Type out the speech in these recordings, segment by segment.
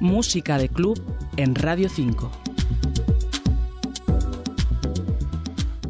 Música de Club en Radio 5.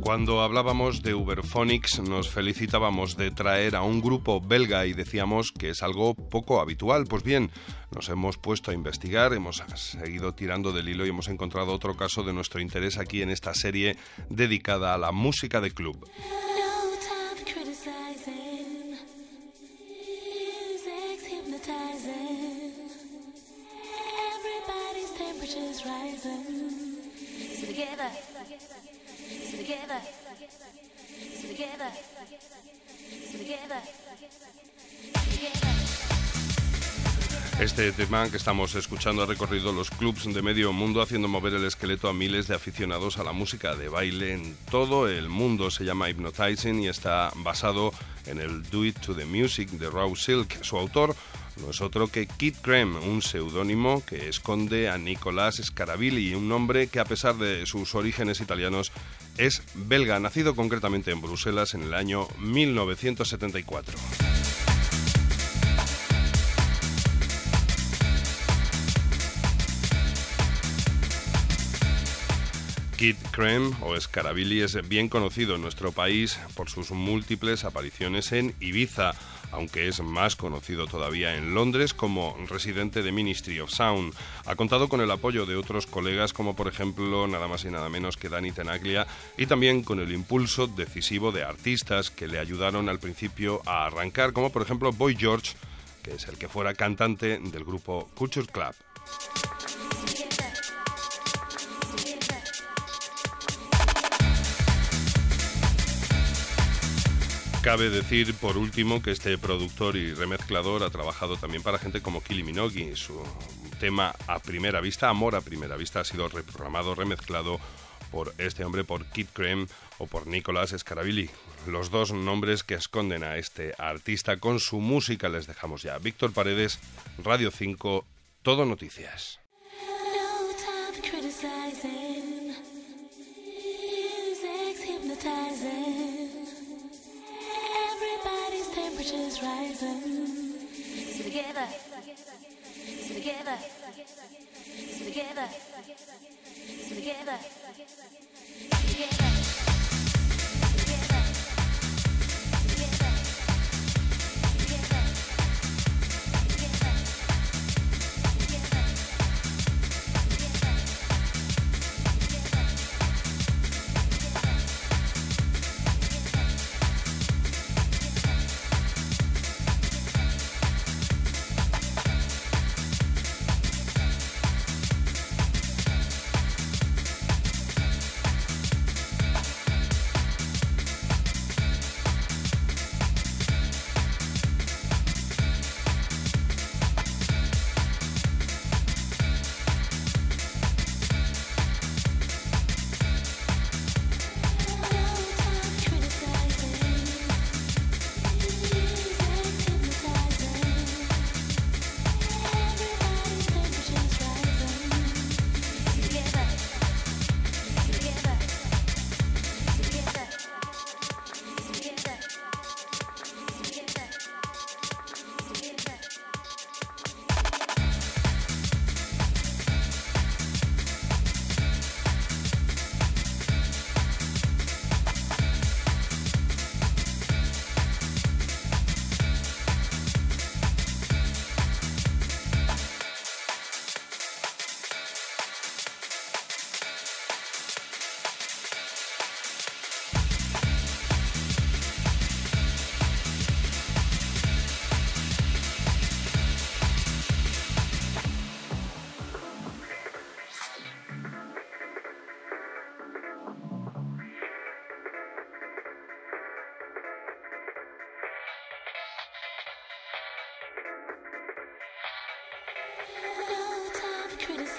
Cuando hablábamos de Uberphonics nos felicitábamos de traer a un grupo belga y decíamos que es algo poco habitual. Pues bien, nos hemos puesto a investigar, hemos seguido tirando del hilo y hemos encontrado otro caso de nuestro interés aquí en esta serie dedicada a la música de club. Este tema que estamos escuchando ha recorrido los clubs de medio mundo haciendo mover el esqueleto a miles de aficionados a la música de baile en todo el mundo. Se llama Hypnotizing y está basado en el Do It to the Music de Raw Silk. Su autor no es otro que Kid Creme, un seudónimo que esconde a Nicolás Scarabili, un nombre que a pesar de sus orígenes italianos es belga, nacido concretamente en Bruselas en el año 1974. Kid Creme o Scarabili es bien conocido en nuestro país por sus múltiples apariciones en Ibiza, aunque es más conocido todavía en Londres como residente de Ministry of Sound. Ha contado con el apoyo de otros colegas como por ejemplo nada más y nada menos que Danny Tenaglia y también con el impulso decisivo de artistas que le ayudaron al principio a arrancar como por ejemplo Boy George, que es el que fuera cantante del grupo Culture Club. Cabe decir, por último, que este productor y remezclador ha trabajado también para gente como Kili Minogue. Su tema a primera vista, Amor a primera vista, ha sido reprogramado, remezclado por este hombre, por Kid Creme o por Nicolás Scarabili. Los dos nombres que esconden a este artista con su música les dejamos ya. Víctor Paredes, Radio 5, Todo Noticias. Temperatures rising. Together, together, together. together, together,